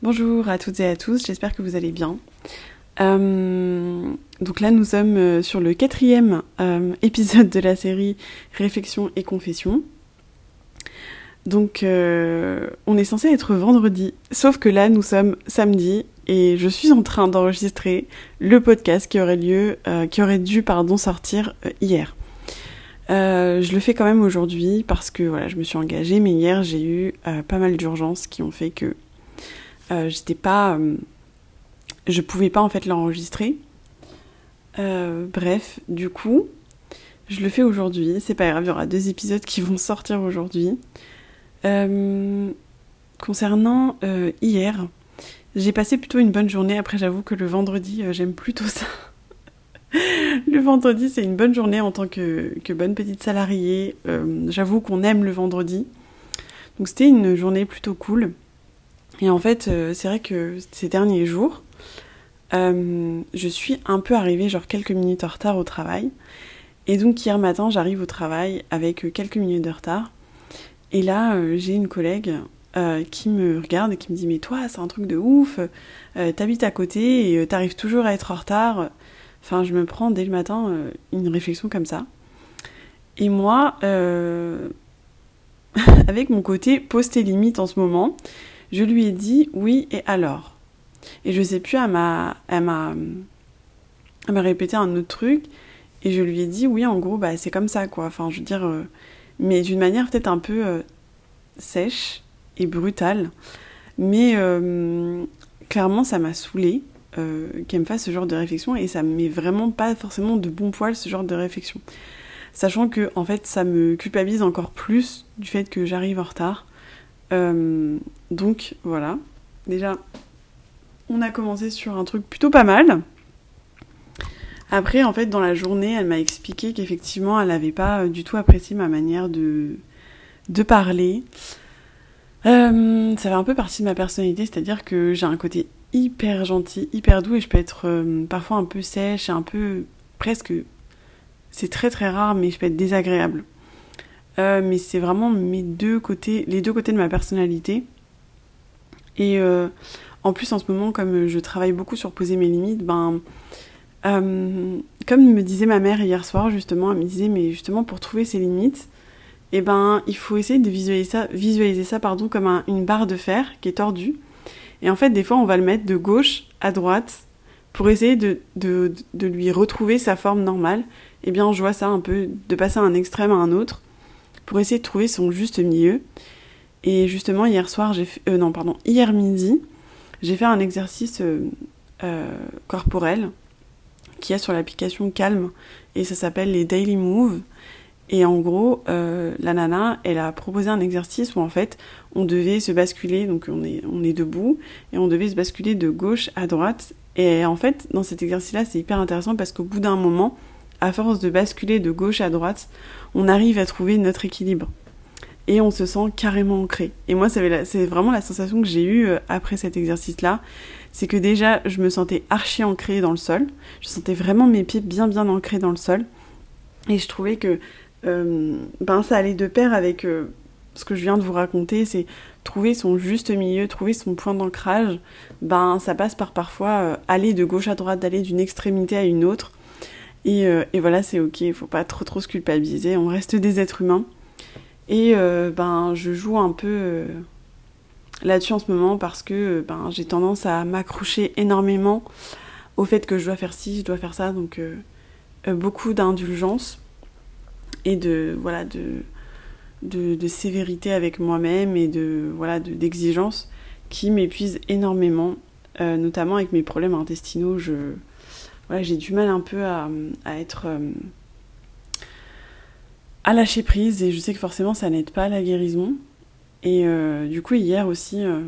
Bonjour à toutes et à tous, j'espère que vous allez bien. Euh, donc là, nous sommes euh, sur le quatrième euh, épisode de la série Réflexion et Confession. Donc, on est censé être vendredi, sauf que là, nous sommes samedi et je suis en train d'enregistrer le podcast qui aurait lieu, qui aurait dû, pardon, sortir hier. je le fais quand même aujourd'hui parce que voilà, je me suis engagée, mais hier j'ai eu pas mal d'urgences qui ont fait que euh, j'étais pas. Euh, je pouvais pas en fait l'enregistrer. Euh, bref, du coup, je le fais aujourd'hui. C'est pas grave, il y aura deux épisodes qui vont sortir aujourd'hui. concernant hier, j'ai passé plutôt une bonne journée. Après, j'avoue que le vendredi, j'aime plutôt ça. le vendredi, c'est une bonne journée en tant que, que bonne petite salariée. j'avoue qu'on aime le vendredi. Donc c'était une journée plutôt cool. Et en fait, euh, c'est vrai que ces derniers jours, euh, je suis un peu arrivée genre quelques minutes en retard au travail. Et donc hier matin, j'arrive au travail avec quelques minutes de retard. Et là, euh, j'ai une collègue qui me regarde et qui me dit Mais toi, c'est un truc de ouf, t'habites à côté et t'arrives toujours à être en retard. Enfin, je me prends dès le matin une réflexion comme ça. Et moi, avec mon côté poster limite en ce moment, je lui ai dit oui et alors? Et je sais plus, elle m'a, elle m'a, répété un autre truc et je lui ai dit oui, en gros, bah c'est comme ça quoi. Enfin, je veux dire, euh, mais d'une manière peut-être un peu euh, sèche et brutale. Mais euh, clairement, ça m'a saoulée qu'elle me fasse ce genre de réflexion et ça me met vraiment pas forcément de bon poil ce genre de réflexion. Sachant que en fait, ça me culpabilise encore plus du fait que j'arrive en retard donc voilà, déjà, on a commencé sur un truc plutôt pas mal. Après, en fait, dans la journée, elle m'a expliqué qu'effectivement, elle n'avait pas du tout apprécié ma manière de, parler. Euh, ça fait un peu partie de ma personnalité, c'est-à-dire que j'ai un côté hyper gentil, hyper doux, et je peux être euh, parfois un peu sèche un peu presque... C'est très très rare, mais je peux être désagréable. Euh, mais c'est vraiment mes deux côtés, les deux côtés de ma personnalité. Et euh, en plus, en ce moment, comme je travaille beaucoup sur poser mes limites, ben, euh, comme me disait ma mère hier soir, justement, elle me disait, mais justement, pour trouver ses limites, eh ben, il faut essayer de visualiser ça, visualiser ça pardon, comme une barre de fer qui est tordue. Et en fait, des fois, on va le mettre de gauche à droite pour essayer de, de, de lui retrouver sa forme normale. Eh bien, je vois ça un peu, de passer d'un extrême à un autre pour essayer de trouver son juste milieu. Et justement, hier soir, j'ai euh, non, pardon, hier midi, j'ai fait un exercice euh, euh, corporel qui est sur l'application Calm et ça s'appelle les Daily Moves. Et en gros, la nana, elle a proposé un exercice où en fait, on devait se basculer, donc on est, on est debout, et on devait se basculer de gauche à droite. Et en fait, dans cet exercice-là, c'est hyper intéressant parce qu'au bout d'un moment, à force de basculer de gauche à droite, on arrive à trouver notre équilibre. Et on se sent carrément ancré. Et moi, c'est vraiment la sensation que j'ai eue euh, après cet exercice-là. C'est que déjà, je me sentais archi ancrée dans le sol. Je sentais vraiment mes pieds bien bien ancrés dans le sol. Et je trouvais que euh, ben, ça allait de pair avec euh, ce que je viens de vous raconter. C'est trouver son juste milieu, trouver son point d'ancrage. Ben, ça passe par parfois aller de gauche à droite, d'aller d'une extrémité à une autre euh, et, voilà, c'est ok, il faut pas trop trop se culpabiliser, on reste des êtres humains. Et euh, ben, je joue un peu euh, là-dessus en ce moment parce que ben, j'ai tendance à m'accrocher énormément au fait que je dois faire ci, je dois faire ça, donc beaucoup d'indulgence et de voilà de, sévérité avec moi-même et de voilà d'exigence qui m'épuisent énormément, notamment avec mes problèmes intestinaux. J'ai du mal un peu à, être euh, à lâcher prise et je sais que forcément ça n'aide pas à la guérison. Et euh, du coup hier aussi, euh,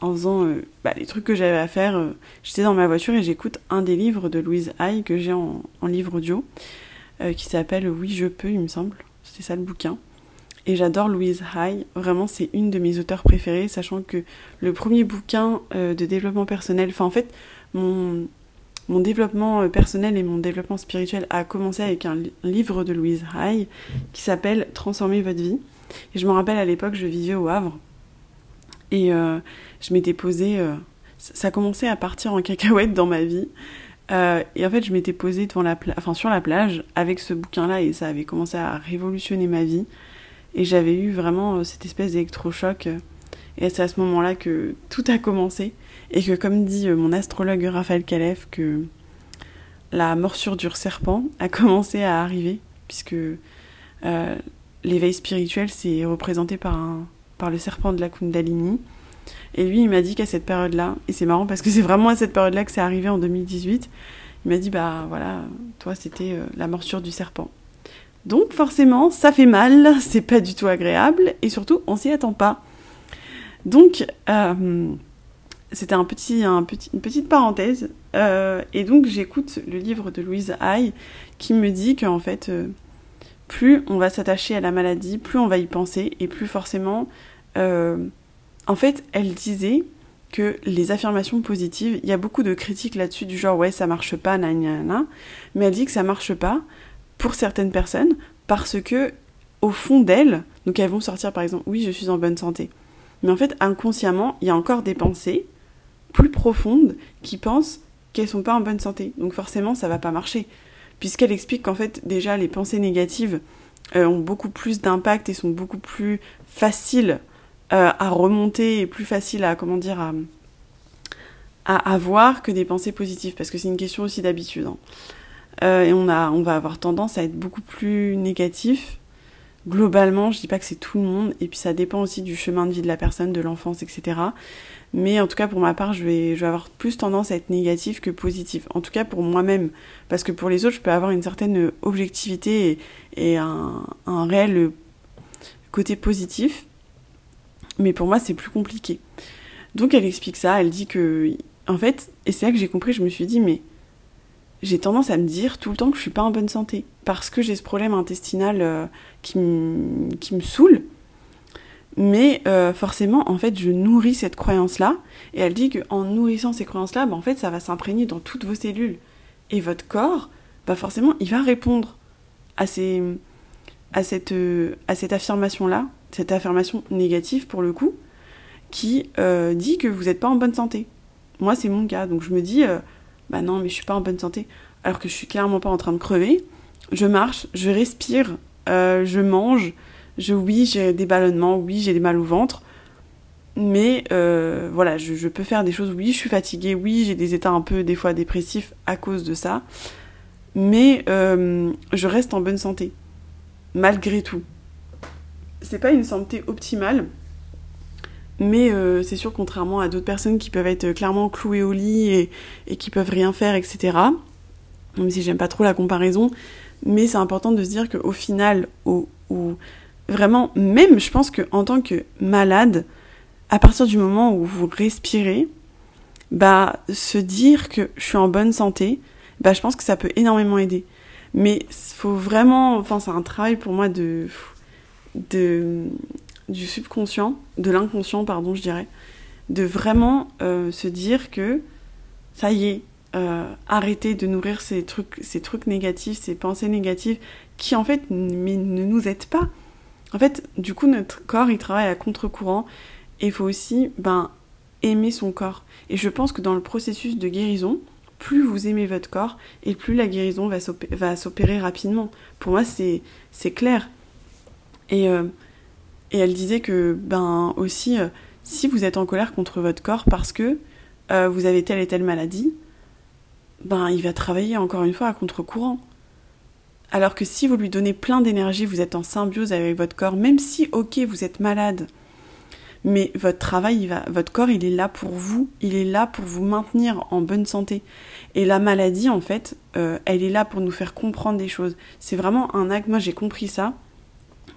en faisant bah, les trucs que j'avais à faire, j'étais dans ma voiture et j'écoute un des livres de Louise Hay que j'ai en, livre audio, qui s'appelle Oui je peux il me semble. c'est ça le bouquin. Et j'adore Louise Hay. Vraiment, c'est une de mes auteurs préférées, sachant que le premier bouquin euh, de développement personnel, enfin en fait, mon, mon développement euh, personnel et mon développement spirituel a commencé avec un livre de Louise Hay qui s'appelle Transformer votre vie. Et je me rappelle à l'époque, je vivais au Havre. Et euh, je m'étais posée. ça commençait à partir en cacahuète dans ma vie. et en fait, je m'étais posée devant la enfin, sur la plage avec ce bouquin-là et ça avait commencé à révolutionner ma vie. Et j'avais eu vraiment euh, cette espèce d'électrochoc. Euh, et c'est à ce moment-là que tout a commencé. Et que, comme dit euh, mon astrologue Raphaël Kalef, que la morsure du serpent a commencé à arriver, puisque l'éveil spirituel, c'est représenté par, un, par le serpent de la Kundalini. Et lui, il m'a dit qu'à cette période-là, et c'est marrant parce que c'est vraiment à cette période-là que c'est arrivé en 2018, il m'a dit, bah voilà, toi, c'était la morsure du serpent. Donc forcément, ça fait mal, c'est pas du tout agréable, et surtout, on s'y attend pas. Donc, euh, c'était une petite parenthèse. Euh, et donc, j'écoute le livre de Louise Hay qui me dit qu'en fait, euh, plus on va s'attacher à la maladie, plus on va y penser, et plus forcément. en fait, elle disait que les affirmations positives, il y a beaucoup de critiques là-dessus, du genre ouais, ça marche pas, nan, mais elle dit que ça marche pas pour certaines personnes parce que au fond d'elles, donc elles vont sortir par exemple oui je suis en bonne santé, mais en fait inconsciemment il y a encore des pensées plus profondes qui pensent qu'elles sont pas en bonne santé, donc forcément ça va pas marcher, puisqu'elle explique qu'en fait déjà les pensées négatives euh, ont beaucoup plus d'impact et sont beaucoup plus faciles euh, à remonter et plus faciles à comment dire à, avoir que des pensées positives, parce que c'est une question aussi d'habitude. Hein. Euh, et on va avoir tendance à être beaucoup plus négatif. Globalement, je dis pas que c'est tout le monde, et puis ça dépend aussi du chemin de vie de la personne, de l'enfance, etc. Mais en tout cas, pour ma part, je vais, je vais avoir plus tendance à être négatif que positif. En tout cas, pour moi-même. Parce que pour les autres, je peux avoir une certaine objectivité et, et un, un réel côté positif. Mais pour moi, c'est plus compliqué. Donc, elle explique ça. Elle dit que, en fait, et c'est là que j'ai compris, je me suis dit, mais j'ai tendance à me dire tout le temps que je suis pas en bonne santé parce que j'ai ce problème intestinal euh, qui, me saoule. Mais euh, forcément, en fait, je nourris cette croyance-là. Et elle dit qu'en nourrissant ces croyances-là, bah, en fait, ça va s'imprégner dans toutes vos cellules. Et votre corps, bah forcément, il va répondre à, ces, à cette, euh, à cette affirmation-là, cette affirmation négative pour le coup, qui dit que vous n'êtes pas en bonne santé. Moi, c'est mon cas. Donc je me dis, bah non, mais je suis pas en bonne santé, alors que je suis clairement pas en train de crever. Je marche, je respire, euh, je mange, je oui, j'ai des ballonnements, oui, j'ai des mal au ventre, mais euh, voilà, je, peux faire des choses. Oui, je suis fatiguée, oui, j'ai des états un peu des fois dépressifs à cause de ça, mais euh, je reste en bonne santé, malgré tout. C'est pas une santé optimale, mais euh, c'est sûr, contrairement à d'autres personnes qui peuvent être clairement clouées au lit et, et qui peuvent rien faire, etc. Même si j'aime pas trop la comparaison, mais c'est important de se dire qu'au final, au, vraiment, même je pense qu'en tant que malade, à partir du moment où vous respirez, bah se dire que je suis en bonne santé, bah je pense que ça peut énormément aider. Mais faut vraiment, enfin c'est un travail pour moi de de du subconscient, de l'inconscient, pardon, je dirais, de vraiment euh, se dire que ça y est, euh, arrêter de nourrir ces trucs, ces trucs négatifs, ces pensées négatives qui en fait ne nous aident pas. En fait, du coup, notre corps il travaille à contre-courant et il faut aussi ben, aimer son corps. Et je pense que dans le processus de guérison, plus vous aimez votre corps et plus la guérison va s'opérer rapidement. Pour moi, c'est clair. Et euh, et elle disait que, ben aussi, euh, si vous êtes en colère contre votre corps parce que euh, vous avez telle et telle maladie, ben il va travailler encore une fois à contre-courant. Alors que si vous lui donnez plein d'énergie, vous êtes en symbiose avec votre corps, même si, ok, vous êtes malade, mais votre travail, il va, votre corps, il est là pour vous, il est là pour vous maintenir en bonne santé. Et la maladie, en fait, euh, elle est là pour nous faire comprendre des choses. C'est vraiment un acte, moi j'ai compris ça,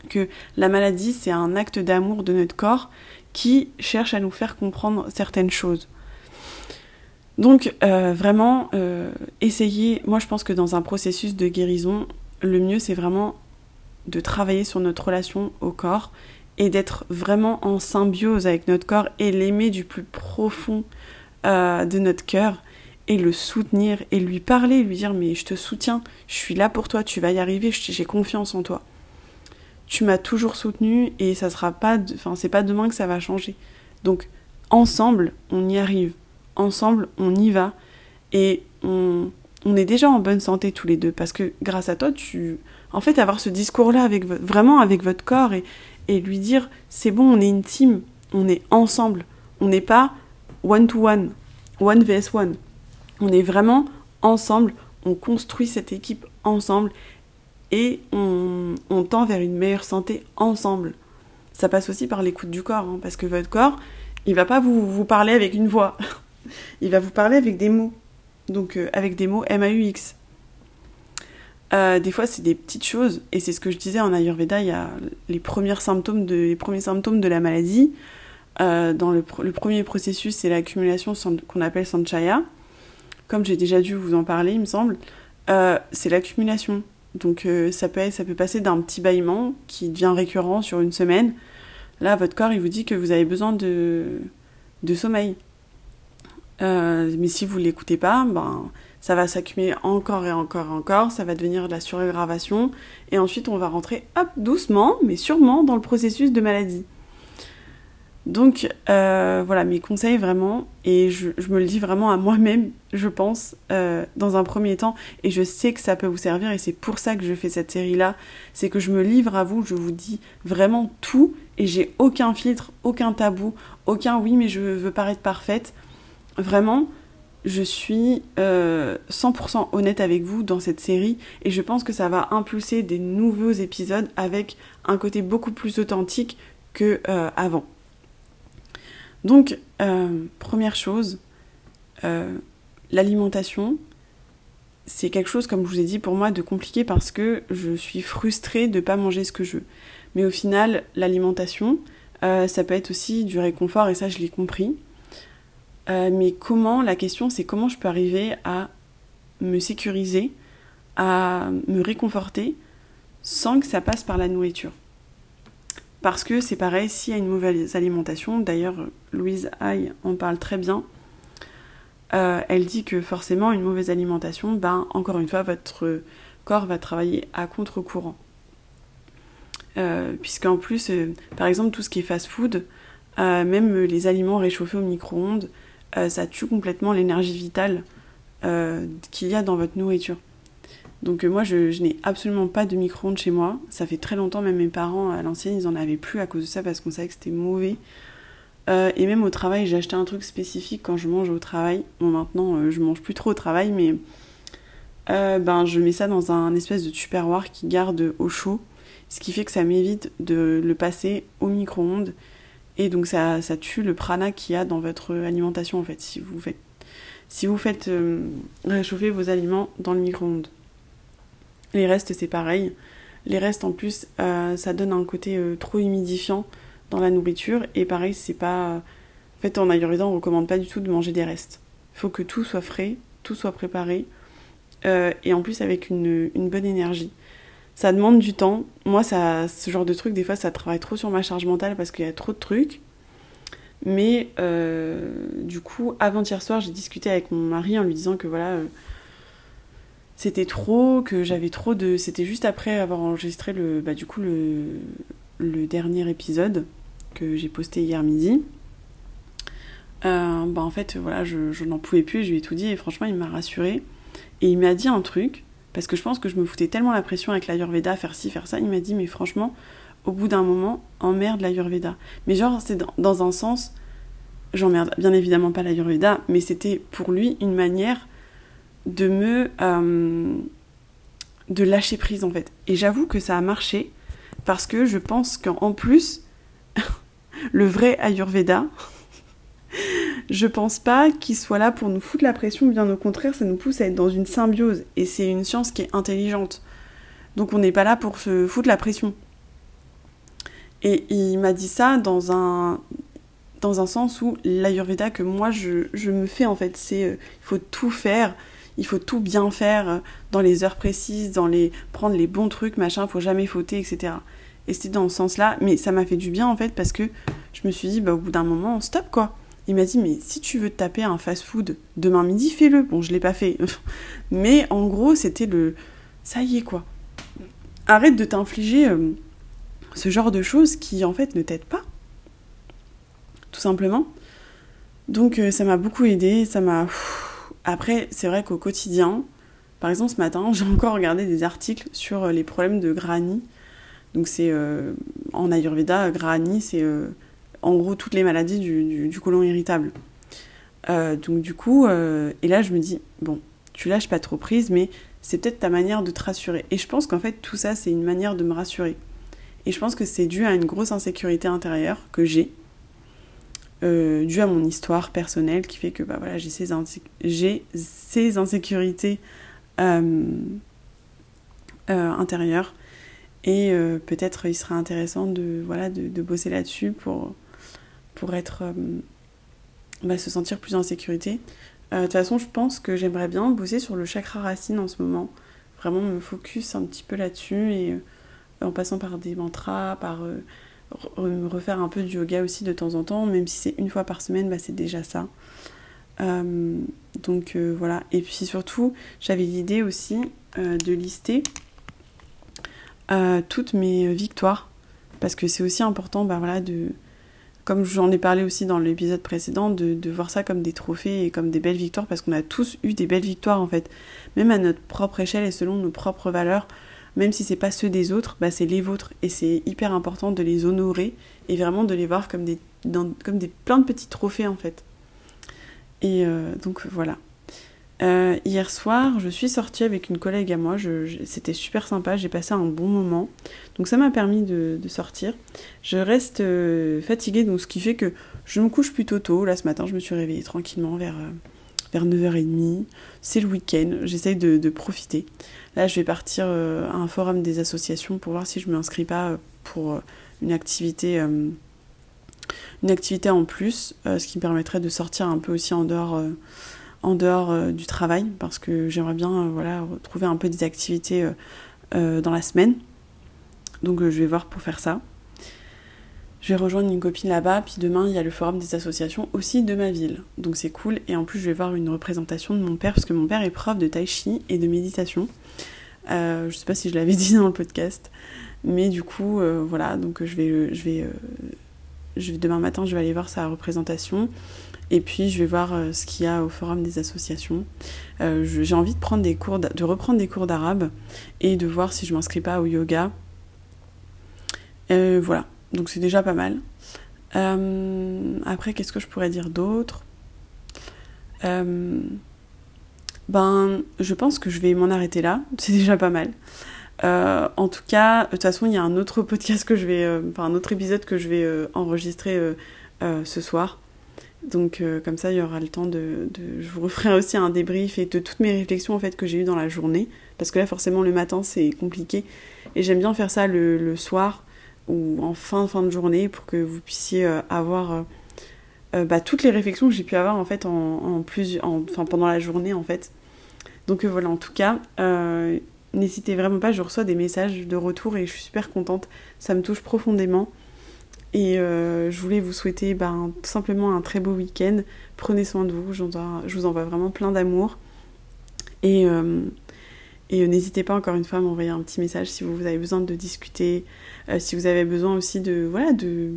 que la maladie, c'est un acte d'amour de notre corps qui cherche à nous faire comprendre certaines choses. Donc euh, vraiment, euh, essayez, moi je pense que dans un processus de guérison, le mieux c'est vraiment de travailler sur notre relation au corps et d'être vraiment en symbiose avec notre corps et l'aimer du plus profond euh, de notre cœur et le soutenir et lui parler, lui dire mais je te soutiens, je suis là pour toi, tu vas y arriver, j'ai confiance en toi. Tu m'as toujours soutenu et ça sera pas, enfin c'est pas demain que ça va changer. Donc ensemble on y arrive, ensemble on y va. Et on, on est déjà en bonne santé tous les deux parce que grâce à toi tu, en fait avoir ce discours là avec vraiment avec votre corps et, et lui dire c'est bon on est une team, on est ensemble, on n'est pas one to one, one vs one. On est vraiment ensemble, on construit cette équipe ensemble et on, tend vers une meilleure santé ensemble. Ça passe aussi par l'écoute du corps, hein, parce que votre corps, il va pas vous, parler avec une voix, il va vous parler avec des mots. Donc euh, avec des mots M-A-U-X. Euh, des fois, c'est des petites choses, et c'est ce que je disais en Ayurveda, il y a les, premiers symptômes de, les premiers symptômes de la maladie. Euh, dans le, premier processus, c'est l'accumulation qu'on appelle sanchaya comme j'ai déjà dû vous en parler, il me semble, c'est l'accumulation. Donc euh, ça, peut, ça peut passer d'un petit bâillement qui devient récurrent sur une semaine. Là, votre corps, il vous dit que vous avez besoin de, de sommeil. Euh, mais si vous ne l'écoutez pas, ben, ça va s'accumuler encore et encore et encore, ça va devenir de la suraggravation, et ensuite on va rentrer, hop, doucement, mais sûrement dans le processus de maladie. Donc euh, voilà, mes conseils vraiment, et je, me le dis vraiment à moi-même, je pense, euh, dans un premier temps, et je sais que ça peut vous servir, et c'est pour ça que je fais cette série-là, c'est que je me livre à vous, je vous dis vraiment tout, et j'ai aucun filtre, aucun tabou, aucun oui mais je veux paraître parfaite. Vraiment, je suis 100% euh, honnête avec vous dans cette série, et je pense que ça va impulser des nouveaux épisodes avec un côté beaucoup plus authentique que avant. Donc, euh, première chose, euh, l'alimentation, c'est quelque chose, comme je vous ai dit, pour moi de compliqué parce que je suis frustrée de ne pas manger ce que je veux. Mais au final, l'alimentation, euh, ça peut être aussi du réconfort et ça, je l'ai compris. mais comment, la question, c'est comment je peux arriver à me sécuriser, à me réconforter sans que ça passe par la nourriture. Parce que c'est pareil, s'il y a une mauvaise alimentation, d'ailleurs Louise Hay en parle très bien, euh, elle dit que forcément une mauvaise alimentation, ben encore une fois, votre corps va travailler à contre-courant. Euh, Puisqu'en plus, euh, par exemple, tout ce qui est fast-food, même les aliments réchauffés au micro-ondes, ça tue complètement l'énergie vitale qu'il y a dans votre nourriture. Donc euh, moi, je, n'ai absolument pas de micro-ondes chez moi. Ça fait très longtemps, même mes parents à l'ancienne, ils en avaient plus à cause de ça parce qu'on savait que c'était mauvais. Euh, et même au travail, j'ai acheté un truc spécifique quand je mange au travail. Bon, maintenant, euh, je mange plus trop au travail, mais ben, je mets ça dans un espèce de tupperware qui garde au chaud. Ce qui fait que ça m'évite de le passer au micro-ondes. Et donc ça, tue le prana qu'il y a dans votre alimentation en fait, si vous faites réchauffer vos aliments dans le micro-ondes. Les restes, c'est pareil. Les restes, en plus, euh, ça donne un côté euh, trop humidifiant dans la nourriture. Et pareil, c'est pas. En fait, en Ayurveda, on recommande pas du tout de manger des restes. Il faut que tout soit frais, tout soit préparé. Euh, et en plus, avec une, bonne énergie. Ça demande du temps. Moi, ça, ce genre de truc, des fois, ça travaille trop sur ma charge mentale parce qu'il y a trop de trucs. Mais du coup, avant-hier soir, j'ai discuté avec mon mari en lui disant que voilà c'était trop, que j'avais trop de. C'était juste après avoir enregistré le, bah, du coup, le, dernier épisode que j'ai posté hier midi. Euh, bah en fait, voilà, je, n'en pouvais plus, je lui ai tout dit et franchement, il m'a rassuré. Et il m'a dit un truc, parce que je pense que je me foutais tellement la pression avec l'Ayurveda, faire ci, faire ça. Il m'a dit, mais franchement, au bout d'un moment, emmerde l'Ayurveda. Mais genre, c'est dans, dans un sens, j'emmerde bien évidemment pas l'Ayurveda, mais c'était pour lui une manière de me euh, de lâcher prise en fait. Et j'avoue que ça a marché parce que je pense qu'en plus le vrai Ayurveda je pense pas qu'il soit là pour nous foutre la pression, bien au contraire, ça nous pousse à être dans une symbiose et c'est une science qui est intelligente. Donc on n'est pas là pour se foutre la pression. Et il m'a dit ça dans un dans un sens où l'Ayurveda que moi je, je me fais en fait, c'est euh, il faut tout faire, il faut tout bien faire dans les heures précises, dans les prendre les bons trucs, machin, faut jamais fauter, etc. Et c'était dans ce sens-là, mais ça m'a fait du bien en fait parce que je me suis dit, bah, au bout d'un moment, stop quoi. Il m'a dit, mais si tu veux te taper un fast-food demain midi, fais-le. Bon, je l'ai pas fait. mais en gros, c'était le. Ça y est, quoi. Arrête de t'infliger euh, ce genre de choses qui, en fait, ne t'aident pas. Tout simplement. Donc, euh, ça m'a beaucoup aidé. Ça m'a. Après, c'est vrai qu'au quotidien, par exemple, ce matin, j'ai encore regardé des articles sur euh, les problèmes de Grani. Donc, c'est. en Ayurveda, Grani, c'est en gros toutes les maladies du, du, côlon irritable. Euh, donc du coup, euh, et là je me dis, bon, tu lâches pas trop prise, mais c'est peut-être ta manière de te rassurer. Et je pense qu'en fait tout ça c'est une manière de me rassurer. Et je pense que c'est dû à une grosse insécurité intérieure que j'ai, euh, dû à mon histoire personnelle qui fait que bah voilà j'ai ces, ces insécurités intérieures. Et peut-être il serait intéressant de, voilà, de, bosser là-dessus pour, pour être, euh, bah, se sentir plus en sécurité. Euh, de toute façon, je pense que j'aimerais bien bosser sur le chakra racine en ce moment. Vraiment me focus un petit peu là-dessus et euh, en passant par des mantras, par refaire un peu de yoga aussi de temps en temps, même si c'est une fois par semaine, bah, c'est déjà ça. donc voilà. Et puis surtout, j'avais l'idée aussi de lister toutes mes victoires. Parce que c'est aussi important bah, voilà, de, comme j'en ai parlé aussi dans l'épisode précédent, de, voir ça comme des trophées et comme des belles victoires, parce qu'on a tous eu des belles victoires en fait, même à notre propre échelle et selon nos propres valeurs, même si c'est pas ceux des autres, bah c'est les vôtres, et c'est hyper important de les honorer et vraiment de les voir comme des, comme plein de petits trophées en fait. Et euh, donc voilà. Euh, hier soir, je suis sortie avec une collègue à moi. c'était super sympa. J'ai passé un bon moment. Donc ça m'a permis de, sortir. Je reste euh, fatiguée, donc ce qui fait que je me couche plutôt tôt. Là, ce matin, je me suis réveillée tranquillement vers, vers 9h30. C'est le week-end. J'essaye de, profiter. Là, je vais partir à un forum des associations pour voir si je ne m'inscris pas pour une activité une activité en plus, ce qui me permettrait de sortir un peu aussi en dehors euh, du travail parce que j'aimerais bien euh, voilà, retrouver un peu des activités euh, dans la semaine. Donc je vais voir pour faire ça. Je vais rejoindre une copine là-bas, puis demain il y a le forum des associations aussi de ma ville. Donc c'est cool. Et en plus je vais voir une représentation de mon père, parce que mon père est prof de tai chi et de méditation. je sais pas si je l'avais dit dans le podcast. Mais du coup, voilà, donc je vais, je vais, je vais, demain matin je vais aller voir sa représentation. Et puis je vais voir euh, ce qu'il y a au forum des associations. Euh, j'ai envie de prendre des cours, de reprendre des cours d'arabe et de voir si je m'inscris pas au yoga. Euh, voilà, donc c'est déjà pas mal. après, qu'est-ce que je pourrais dire d'autre? Ben, je pense que je vais m'en arrêter là. C'est déjà pas mal. en tout cas, de toute façon, il y a un autre podcast que je vais, enfin un autre épisode que je vais enregistrer ce soir donc euh, comme ça, il y aura le temps de, Je vous referai aussi un débrief et de toutes mes réflexions en fait que j'ai eues dans la journée. Parce que là, forcément, le matin, c'est compliqué. Et j'aime bien faire ça le, soir ou en fin, fin de journée pour que vous puissiez euh, avoir euh, bah, toutes les réflexions que j'ai pu avoir en fait en, plus, pendant la journée en fait. Donc voilà, en tout cas, n'hésitez vraiment pas, je reçois des messages de retour et je suis super contente. Ça me touche profondément. Et euh, je voulais vous souhaiter ben, tout simplement un très beau week-end. Prenez soin de vous, je vous envoie vraiment plein d'amour. Et, euh, et euh, n'hésitez pas encore une fois à m'envoyer un petit message si vous avez besoin de discuter, si vous avez besoin aussi de, voilà, de,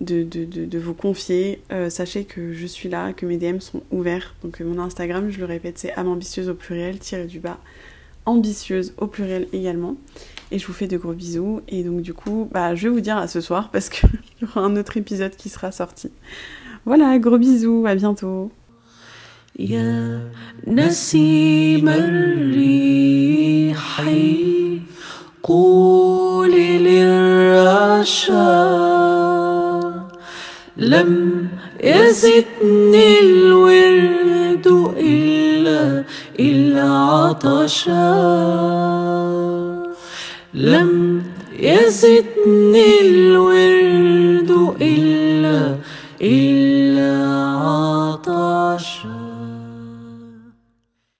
de, de, de vous confier. sachez que je suis là, que mes DM sont ouverts. Donc mon Instagram, je le répète, c'est ambitieuse au pluriel, tiré du bas, ambitieuse au pluriel également. Et je vous fais de gros bisous. Et donc du coup, bah, je vais vous dire à ce soir parce qu'il y aura un autre épisode qui sera sorti. Voilà, gros bisous, à bientôt. يا نسيم الريح. قولي للرشا لم يزدني الورد إلا إلا عطشا. لم يزدني الورد إلا